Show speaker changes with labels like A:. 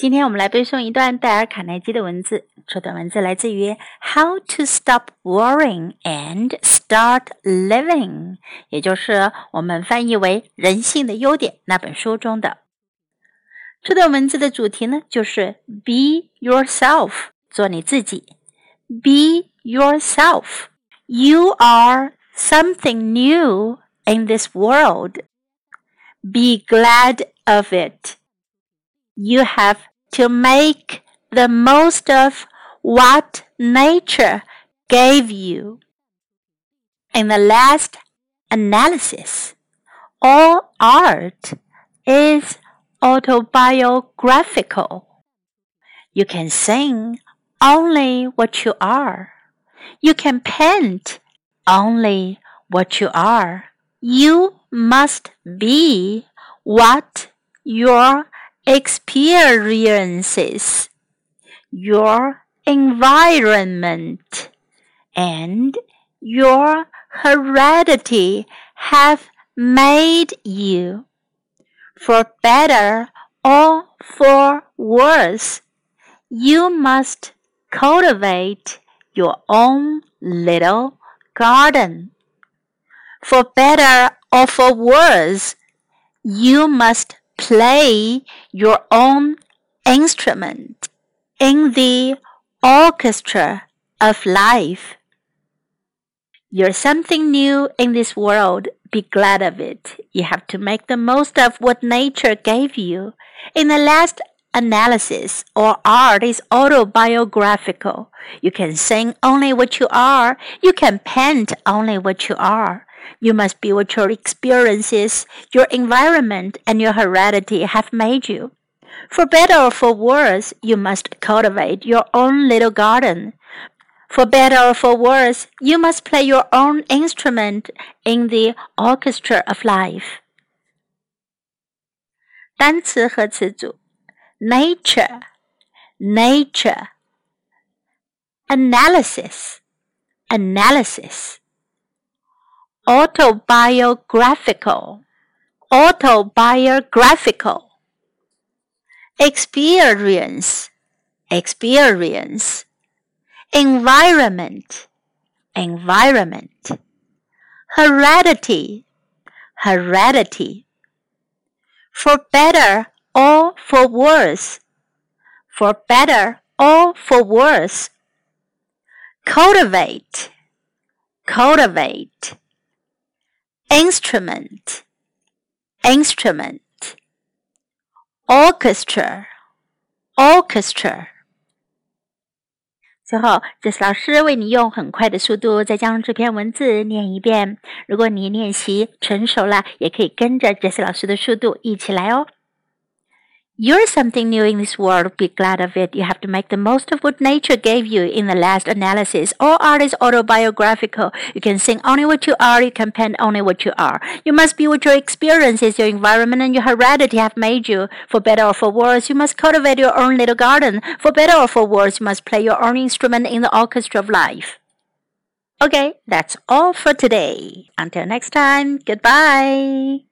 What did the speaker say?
A: 今天我们来背诵一段戴尔·卡耐基的文字。这段文字来自于《How to Stop Worrying and Start Living》，也就是我们翻译为《人性的优点》那本书中的。这段文字的主题呢，就是 “Be yourself”，做你自己。Be yourself. You are something new in this world. Be glad of it. You have to make the most of what nature gave you. In the last analysis, all art is autobiographical. You can sing only what you are. You can paint only what you are. You must be what your experiences, your environment, and your heredity have made you. For better or for worse, you must cultivate your own little garden. For better or for worse, you must play your own instrument in the orchestra of life. You're something new in this world. Be glad of it. You have to make the most of what nature gave you. In the last analysis, or art is autobiographical. You can sing only what you are. You can paint only what you are. You must be what your experiences, your environment, and your heredity have made you. For better or for worse, you must cultivate your own little garden. For better or for worse, you must play your own instrument in the orchestra of life. 单词和词组 ：nature, nature, analysis, analysis autobiographical, autobiographical, experience, experience, environment, environment, heredity, heredity, for better or for worse, for better or for worse, cultivate, cultivate instrument, instrument, orchestra, orchestra。最后，这是老师为你用很快的速度再将这篇文字念一遍。如果你练习成熟了，也可以跟着这些老师的速度一起来哦。 You're something new in this world. Be glad of it. You have to make the most of what nature gave you in the last analysis. All art is autobiographical. You can sing only what you are. You can paint only what you are. You must be what your experiences, your environment, and your heredity have made you. For better or for worse, you must cultivate your own little garden. For better or for worse, you must play your own instrument in the orchestra of life. Okay, that's all for today. Until next time, goodbye.